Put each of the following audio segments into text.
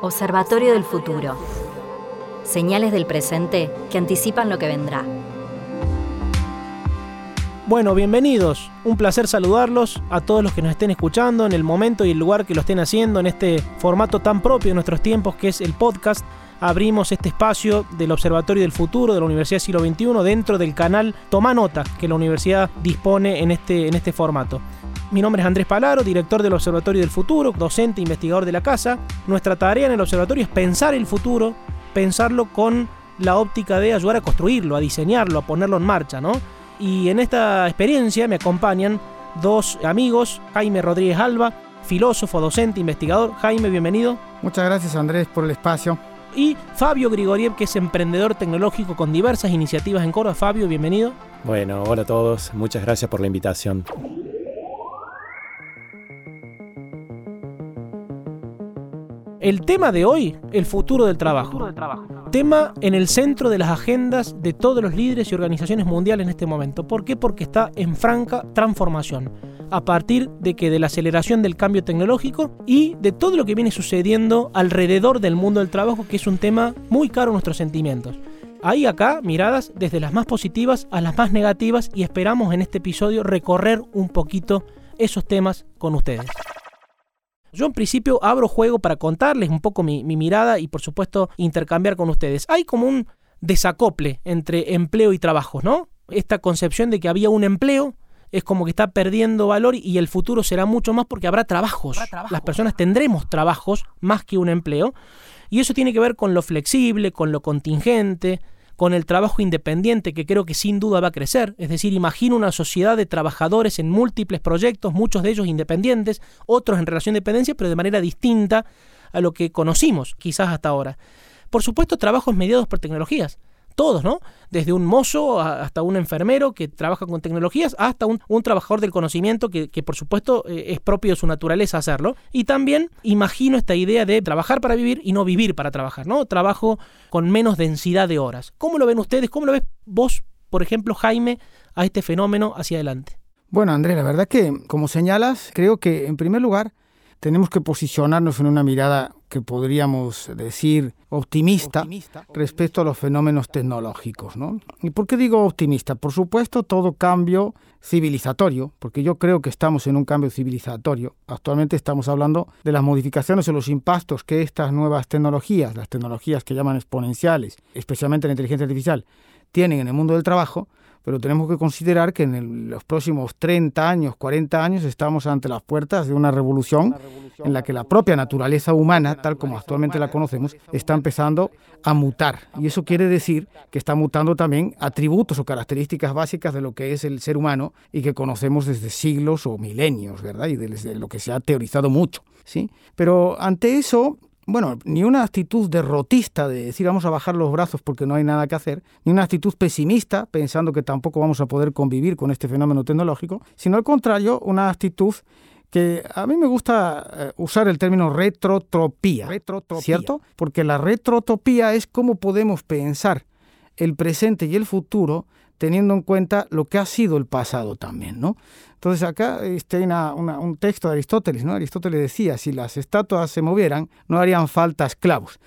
Observatorio del Futuro. Señales del presente que anticipan lo que vendrá. Bueno, bienvenidos. Un placer saludarlos a todos los que nos estén escuchando en el momento y el lugar que lo estén haciendo en este formato tan propio de nuestros tiempos que es el podcast. Abrimos este espacio del Observatorio del Futuro de la Universidad Siglo XXI dentro del canal Toma Nota que la universidad dispone en este, en este formato. Mi nombre es Andrés Palaro, director del Observatorio del Futuro, docente e investigador de la casa. Nuestra tarea en el observatorio es pensar el futuro, pensarlo con la óptica de ayudar a construirlo, a diseñarlo, a ponerlo en marcha, ¿no? Y en esta experiencia me acompañan dos amigos, Jaime Rodríguez Alba, filósofo, docente, investigador. Jaime, bienvenido. Muchas gracias Andrés por el espacio. Y Fabio Grigoriev, que es emprendedor tecnológico con diversas iniciativas en Córdoba. Fabio, bienvenido. Bueno, hola a todos, muchas gracias por la invitación. El tema de hoy, el futuro del trabajo. Tema en el centro de las agendas de todos los líderes y organizaciones mundiales en este momento. ¿Por qué? Porque está en franca transformación. A partir de que de la aceleración del cambio tecnológico y de todo lo que viene sucediendo alrededor del mundo del trabajo, que es un tema muy caro a nuestros sentimientos. Hay acá miradas desde las más positivas a las más negativas y esperamos en este episodio recorrer un poquito esos temas con ustedes. Yo en principio abro juego para contarles un poco mi, mirada y por supuesto intercambiar con ustedes. Hay como un desacople entre empleo y trabajo, ¿no? Esta concepción de que había un empleo es como que está perdiendo valor y el futuro será mucho más porque habrá trabajos. Las personas tendremos trabajos más que un empleo. Y eso tiene que ver con lo flexible, con lo contingente, con el trabajo independiente que creo que sin duda va a crecer. Es decir, imagino una sociedad de trabajadores en múltiples proyectos, muchos de ellos independientes, otros en relación de dependencia, pero de manera distinta a lo que conocimos quizás hasta ahora. Por supuesto, trabajos mediados por tecnologías todos, ¿no? Desde un mozo hasta un enfermero que trabaja con tecnologías, hasta un, trabajador del conocimiento que, por supuesto eh, es propio de su naturaleza hacerlo. Y también imagino esta idea de trabajar para vivir y no vivir para trabajar, ¿no? Trabajo con menos densidad de horas. ¿Cómo lo ven ustedes? ¿Cómo lo ves vos, por ejemplo, Jaime, a este fenómeno hacia adelante? Bueno, Andrés, la verdad que, como señalas, creo que en primer lugar tenemos que posicionarnos en una mirada que podríamos decir optimista, respecto a los fenómenos tecnológicos. ¿no? ¿Y por qué digo optimista? Por supuesto, todo cambio civilizatorio, porque yo creo que estamos en un cambio civilizatorio. Actualmente estamos hablando de las modificaciones o los impactos que estas nuevas tecnologías, las tecnologías que llaman exponenciales, especialmente la inteligencia artificial, tienen en el mundo del trabajo, pero tenemos que considerar que en los próximos 30 años, 40 años, estamos ante las puertas de una revolución en la que la propia naturaleza humana, tal como actualmente la conocemos, está empezando a mutar. Y eso quiere decir que está mutando también atributos o características básicas de lo que es el ser humano y que conocemos desde siglos o milenios, ¿verdad? Y desde lo que se ha teorizado mucho. ¿sí? Pero ante eso, bueno, ni una actitud derrotista de decir vamos a bajar los brazos porque no hay nada que hacer, ni una actitud pesimista pensando que tampoco vamos a poder convivir con este fenómeno tecnológico, sino al contrario, una actitud que a mí me gusta eh, usar el término retrotropía, retrotropía, ¿cierto? Porque la retrotopía es cómo podemos pensar el presente y el futuro teniendo en cuenta lo que ha sido el pasado también, ¿no? Entonces acá hay un texto de Aristóteles, ¿no? Aristóteles decía, si las estatuas se movieran, no harían falta esclavos.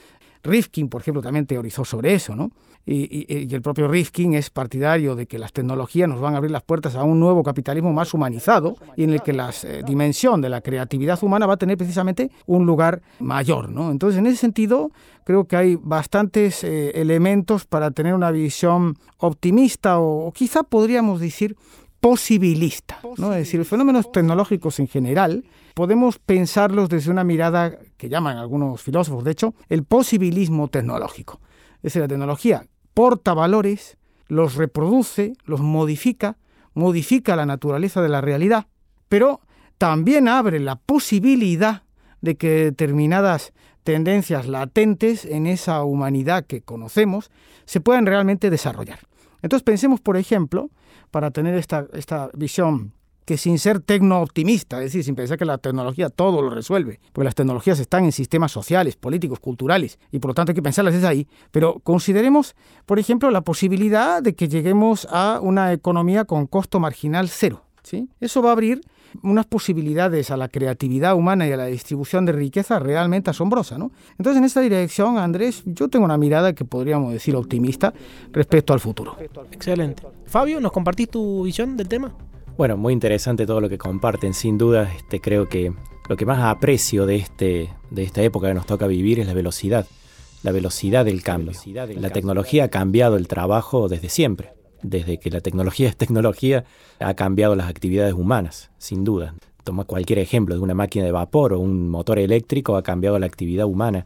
Rifkin, por ejemplo, también teorizó sobre eso, ¿no? Y, el propio Rifkin es partidario de que las tecnologías nos van a abrir las puertas a un nuevo capitalismo más humanizado y en el que la eh, dimensión de la creatividad humana va a tener precisamente un lugar mayor, ¿no? Entonces, en ese sentido, creo que hay bastantes eh, elementos para tener una visión optimista o, quizá podríamos decir posibilista, ¿no? Es decir, los fenómenos tecnológicos en general podemos pensarlos desde una mirada que llaman algunos filósofos, de hecho, el posibilismo tecnológico. Es decir, la tecnología porta valores, los reproduce, los modifica, modifica la naturaleza de la realidad, pero también abre la posibilidad de que determinadas tendencias latentes en esa humanidad que conocemos se puedan realmente desarrollar. Entonces pensemos, por ejemplo, para tener esta, esta visión que sin ser tecno-optimista, es decir, sin pensar que la tecnología todo lo resuelve, porque las tecnologías están en sistemas sociales, políticos, culturales, y por lo tanto hay que pensarlas desde ahí, pero consideremos, por ejemplo, la posibilidad de que lleguemos a una economía con costo marginal cero. ¿sí? Eso va a abrir unas posibilidades a la creatividad humana y a la distribución de riqueza realmente asombrosa. ¿no? Entonces, en esta dirección, Andrés, yo tengo una mirada que podríamos decir optimista respecto al futuro. Excelente. Fabio, ¿nos compartís tu visión del tema? Bueno, muy interesante todo lo que comparten. Sin duda, este, creo que lo que más aprecio de, este, de esta época que nos toca vivir es la velocidad. La velocidad del cambio. La tecnología ha cambiado el trabajo desde siempre desde que la tecnología es tecnología, ha cambiado las actividades humanas, sin duda. Toma cualquier ejemplo de una máquina de vapor o un motor eléctrico, ha cambiado la actividad humana.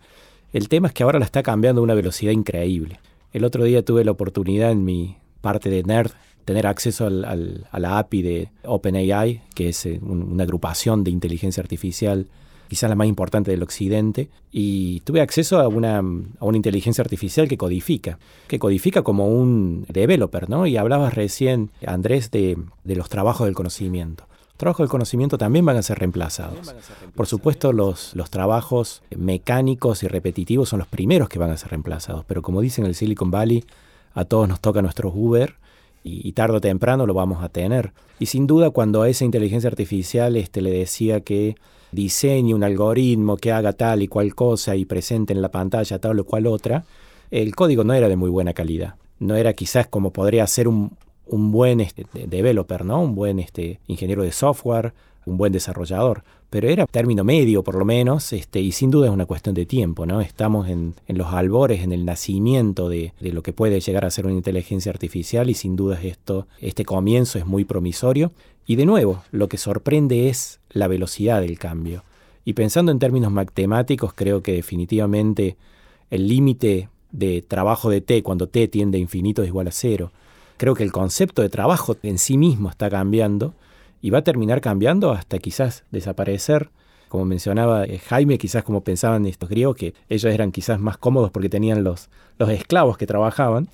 El tema es que ahora la está cambiando a una velocidad increíble. El otro día tuve la oportunidad en mi parte de Nerd tener acceso al, a la API de OpenAI, que es eh, una agrupación de inteligencia artificial quizás la más importante del occidente, y tuve acceso a una, a una inteligencia artificial que codifica, que codifica como un developer, ¿no? Y hablabas recién, Andrés, de, de los trabajos del conocimiento. Los trabajos del conocimiento también van a ser reemplazados. Por supuesto, los, los trabajos mecánicos y repetitivos son los primeros que van a ser reemplazados, pero como dicen en el Silicon Valley, a todos nos toca nuestro Uber y, tarde o temprano lo vamos a tener. Y sin duda cuando a esa inteligencia artificial este, le decía que diseñe un algoritmo que haga tal y cual cosa y presente en la pantalla tal o cual otra, el código no era de muy buena calidad. No era quizás como podría ser un, un buen este, developer, ¿no? Un buen este, ingeniero de software, un buen desarrollador. Pero era término medio, por lo menos, este, y sin duda es una cuestión de tiempo, ¿no? Estamos en, los albores, en el nacimiento de, de, lo que puede llegar a ser una inteligencia artificial, y sin duda esto, este comienzo es muy promisorio. Y de nuevo, lo que sorprende es la velocidad del cambio. Y pensando en términos matemáticos, creo que definitivamente el límite de trabajo de t cuando t tiende a infinito es igual a cero. Creo que el concepto de trabajo en sí mismo está cambiando y va a terminar cambiando hasta quizás desaparecer. Como mencionaba eh, Jaime, quizás como pensaban estos griegos, que ellos eran quizás más cómodos porque tenían los, los esclavos que trabajaban.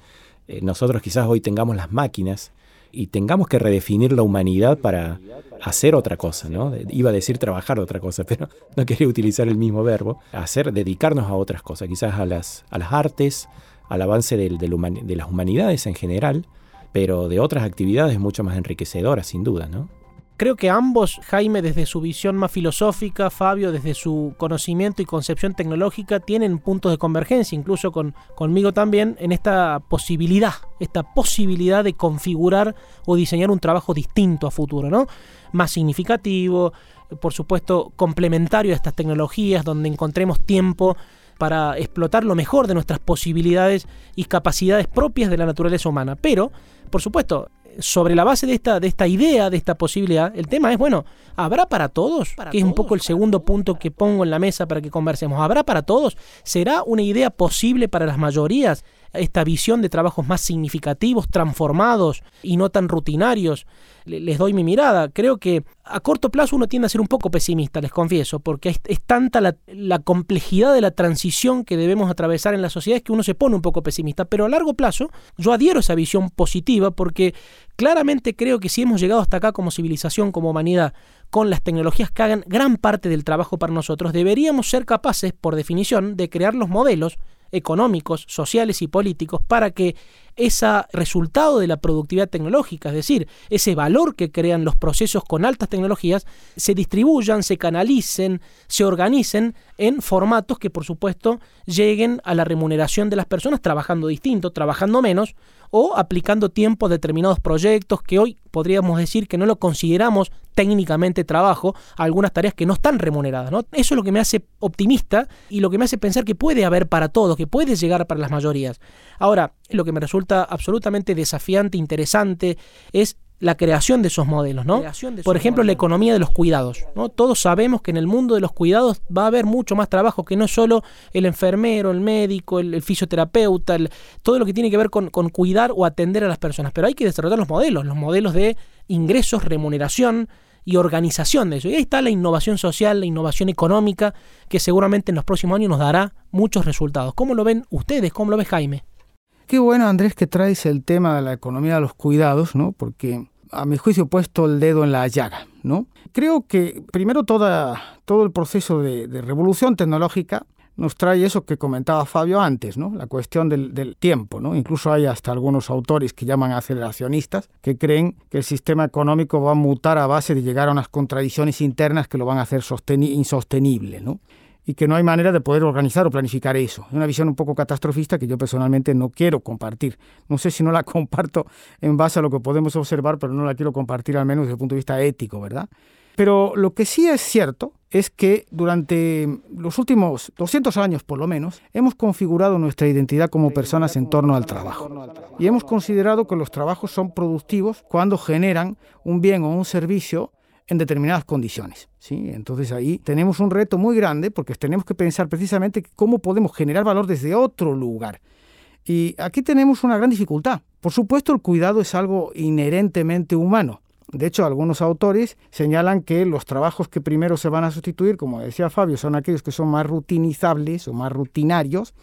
Eh, nosotros quizás hoy tengamos las máquinas y tengamos que redefinir la humanidad para hacer otra cosa, ¿no? Iba a decir trabajar otra cosa, pero no quería utilizar el mismo verbo. Hacer, dedicarnos a otras cosas, quizás a las, a las artes, al avance de las humanidades en general, pero de otras actividades mucho más enriquecedoras, sin duda, ¿no? Creo que ambos, Jaime desde su visión más filosófica, Fabio desde su conocimiento y concepción tecnológica, tienen puntos de convergencia, incluso con, conmigo también, en esta posibilidad, esta posibilidad de configurar o diseñar un trabajo distinto a futuro, ¿no? Más significativo, por supuesto, complementario a estas tecnologías, donde encontremos tiempo para explotar lo mejor de nuestras posibilidades y capacidades propias de la naturaleza humana. Pero, por supuesto, sobre la base de esta, de esta idea, de esta posibilidad, el tema es, bueno, ¿habrá para todos? que es un poco el segundo punto que pongo en la mesa para que conversemos. ¿Habrá para todos? ¿Será una idea posible para las mayorías? Esta visión de trabajos más significativos, transformados y no tan rutinarios. Les doy mi mirada. Creo que a corto plazo uno tiende a ser un poco pesimista, les confieso, porque es, tanta la, la, complejidad de la transición que debemos atravesar en la sociedad que uno se pone un poco pesimista. Pero a largo plazo yo adhiero a esa visión positiva porque claramente creo que si hemos llegado hasta acá como civilización, como humanidad, con las tecnologías que hagan gran parte del trabajo para nosotros, deberíamos ser capaces, por definición, de crear los modelos económicos, sociales y políticos para que ese resultado de la productividad tecnológica, es decir, ese valor que crean los procesos con altas tecnologías, se distribuyan, se canalicen, se organicen en formatos que por supuesto lleguen a la remuneración de las personas trabajando distinto, trabajando menos o aplicando tiempo a determinados proyectos que hoy podríamos decir que no lo consideramos técnicamente trabajo, algunas tareas que no están remuneradas. Eso es lo que me hace optimista y lo que me hace pensar que puede haber para todos, que puede llegar para las mayorías. Ahora, lo que me resulta absolutamente desafiante, interesante, es la creación de esos modelos, ¿no? Por ejemplo, la economía de los cuidados, ¿no? Todos sabemos que en el mundo de los cuidados va a haber mucho más trabajo que no solo el enfermero, el médico, el, fisioterapeuta, todo lo que tiene que ver con, con, cuidar o atender a las personas. Pero hay que desarrollar los modelos, los modelos de ingresos, remuneración y organización de eso. Y ahí está la innovación social, la innovación económica, que seguramente en los próximos años nos dará muchos resultados. ¿Cómo lo ven ustedes? ¿Cómo lo ves Jaime? Qué bueno, Andrés, que traes el tema de la economía de los cuidados, ¿no? Porque a mi juicio, puesto el dedo en la llaga, ¿no? Creo que primero toda, todo el proceso de, de revolución tecnológica nos trae eso que comentaba Fabio antes, ¿no? La cuestión del, del, tiempo, ¿no? Incluso hay hasta algunos autores que llaman aceleracionistas que creen que el sistema económico va a mutar a base de llegar a unas contradicciones internas que lo van a hacer insostenible, ¿no? Y que no hay manera de poder organizar o planificar eso. Es una visión un poco catastrofista que yo personalmente no quiero compartir. No sé si no la comparto en base a lo que podemos observar, pero no la quiero compartir al menos desde el punto de vista ético, ¿verdad? Pero lo que sí es cierto es que durante los últimos 200 años por lo menos hemos configurado nuestra identidad como personas en torno al trabajo. Y hemos considerado que los trabajos son productivos cuando generan un bien o un servicio en determinadas condiciones. ¿sí? Entonces ahí tenemos un reto muy grande porque tenemos que pensar precisamente cómo podemos generar valor desde otro lugar. Y aquí tenemos una gran dificultad. Por supuesto, el cuidado es algo inherentemente humano. De hecho, algunos autores señalan que los trabajos que primero se van a sustituir, como decía Fabio, son aquellos que son más rutinizables o más rutinarios,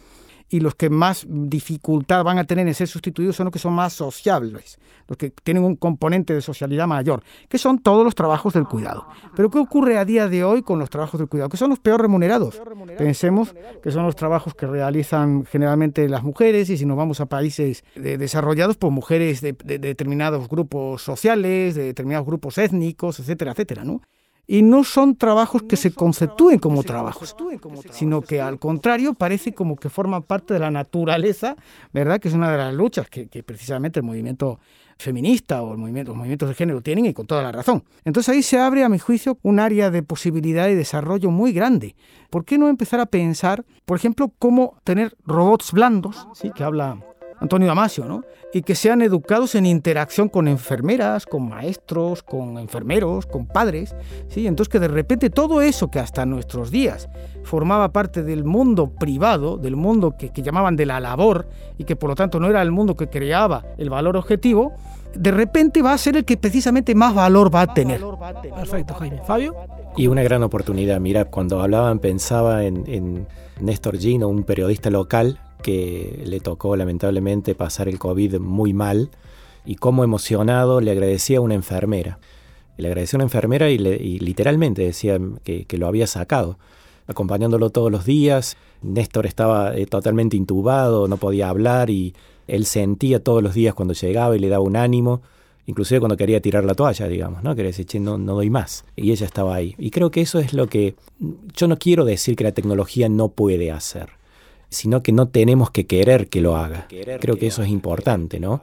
y los que más dificultad van a tener en ser sustituidos son los que son más sociables, los que tienen un componente de socialidad mayor, que son todos los trabajos del cuidado. Pero ¿qué ocurre a día de hoy con los trabajos del cuidado? Que son los peor remunerados. Pensemos que son los trabajos que realizan generalmente las mujeres y si nos vamos a países desarrollados, pues mujeres de, de determinados grupos sociales, de determinados grupos étnicos, etcétera, etcétera, ¿no? Y no son trabajos que se conceptúen como trabajos, sino que al contrario parece como que forman parte de la naturaleza, ¿verdad? Que es una de las luchas que, precisamente el movimiento feminista o el movimiento, los movimientos de género tienen y con toda la razón. Entonces ahí se abre, a mi juicio, un área de posibilidad y desarrollo muy grande. ¿Por qué no empezar a pensar, por ejemplo, cómo tener robots blandos, ¿sí? que habla Antonio Damasio, ¿no? Y que sean educados en interacción con enfermeras, con maestros, con enfermeros, con padres, ¿sí? Entonces que de repente todo eso que hasta nuestros días formaba parte del mundo privado, del mundo que, que llamaban de la labor y que por lo tanto no era el mundo que creaba el valor objetivo, de repente va a ser el que precisamente más valor va a tener. Perfecto, Jaime. Fabio. Y una gran oportunidad. Mira, cuando hablaban pensaba en, en Néstor Gino, un periodista local que le tocó lamentablemente pasar el COVID muy mal y como emocionado le agradecía a una enfermera. Le agradecía a una enfermera y, literalmente decía que, lo había sacado, acompañándolo todos los días. Néstor estaba eh, totalmente intubado, no podía hablar y él sentía todos los días cuando llegaba y le daba un ánimo, inclusive cuando quería tirar la toalla, digamos, ¿no? Quería decir, no, no doy más. Y ella estaba ahí. Y creo que eso es lo que yo no quiero decir que la tecnología no puede hacer sino que no tenemos que querer que lo haga. Creo que eso es importante, ¿no?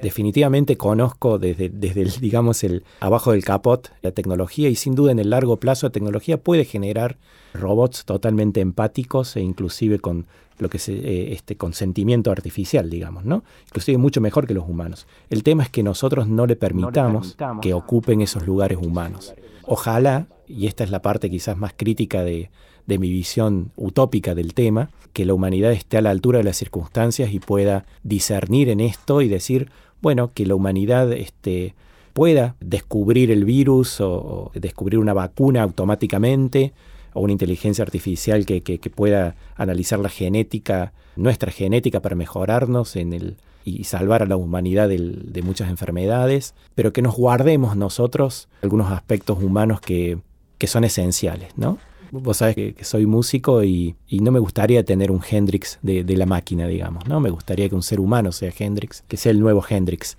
Definitivamente conozco desde, desde el, digamos, el abajo del capot la tecnología y sin duda en el largo plazo la tecnología puede generar robots totalmente empáticos e inclusive con lo que se, eh, este consentimiento artificial, digamos, ¿no? Inclusive mucho mejor que los humanos. El tema es que nosotros no le permitamos que ocupen esos lugares humanos. Ojalá, y esta es la parte quizás más crítica de, de mi visión utópica del tema, que la humanidad esté a la altura de las circunstancias y pueda discernir en esto y decir, bueno, que la humanidad este, pueda descubrir el virus o, descubrir una vacuna automáticamente o una inteligencia artificial que, pueda analizar la genética, nuestra genética para mejorarnos en el, y salvar a la humanidad de muchas enfermedades, pero que nos guardemos nosotros algunos aspectos humanos que, que son esenciales, ¿no? Vos sabés que, soy músico y, no me gustaría tener un Hendrix de, la máquina, digamos, ¿no? Me gustaría que un ser humano sea Hendrix, que sea el nuevo Hendrix.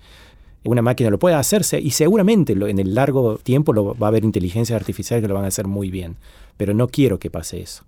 Una máquina lo puede hacerse y seguramente en el largo tiempo lo, va a haber inteligencias artificiales que lo van a hacer muy bien, pero no quiero que pase eso.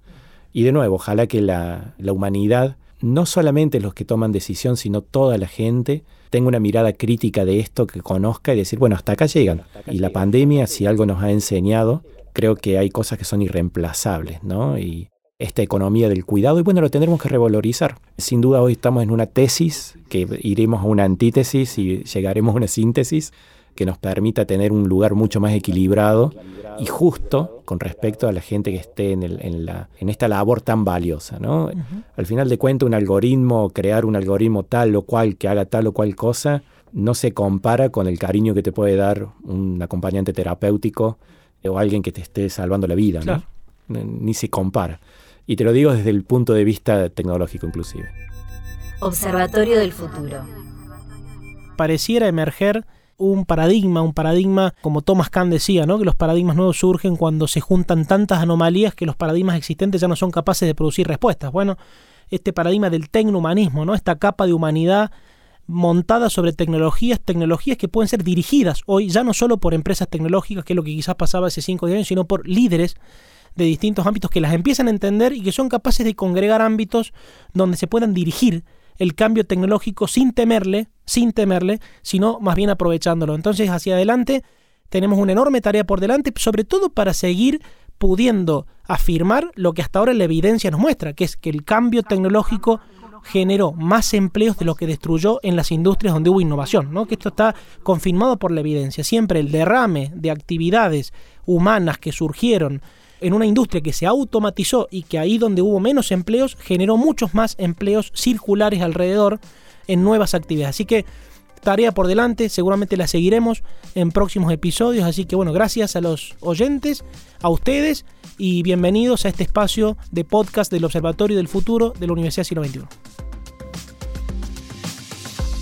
Y de nuevo, ojalá que la, la humanidad, no solamente los que toman decisión, sino toda la gente, tenga una mirada crítica de esto, que conozca y decir, bueno, hasta acá llegan. Y la pandemia, si algo nos ha enseñado, creo que hay cosas que son irreemplazables, ¿no? Y esta economía del cuidado, y bueno, lo tendremos que revalorizar. Sin duda hoy estamos en una tesis, que iremos a una antítesis y llegaremos a una síntesis que nos permita tener un lugar mucho más equilibrado y justo con respecto a la gente que esté en, el, en, la, en esta labor tan valiosa. ¿no? Al final de cuentas, un algoritmo, crear un algoritmo tal o cual que haga tal o cual cosa, no se compara con el cariño que te puede dar un acompañante terapéutico o alguien que te esté salvando la vida, ¿no? Ni se compara. Y te lo digo desde el punto de vista tecnológico inclusive. Observatorio del futuro. Pareciera emerger un paradigma, un paradigma como Thomas Kahn decía, ¿no? que los paradigmas nuevos surgen cuando se juntan tantas anomalías que los paradigmas existentes ya no son capaces de producir respuestas. Bueno, este paradigma del tecnohumanismo, ¿no? esta capa de humanidad montada sobre tecnologías, tecnologías que pueden ser dirigidas hoy ya no solo por empresas tecnológicas, que es lo que quizás pasaba hace 5 años, sino por líderes de distintos ámbitos que las empiezan a entender y que son capaces de congregar ámbitos donde se puedan dirigir el cambio tecnológico sin temerle, sin temerle, sino más bien aprovechándolo. Entonces, hacia adelante tenemos una enorme tarea por delante, sobre todo para seguir pudiendo afirmar lo que hasta ahora la evidencia nos muestra, que es que el cambio tecnológico generó más empleos de lo que destruyó en las industrias donde hubo innovación, ¿no? Que esto está confirmado por la evidencia. Siempre el derrame de actividades humanas que surgieron en una industria que se automatizó y que ahí donde hubo menos empleos generó muchos más empleos circulares alrededor en nuevas actividades. Así que tarea por delante, seguramente la seguiremos en próximos episodios, así que bueno, gracias a los oyentes, a ustedes y bienvenidos a este espacio de podcast del Observatorio del Futuro de la Universidad Siglo XXI.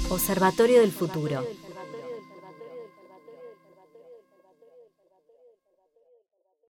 Observatorio del Futuro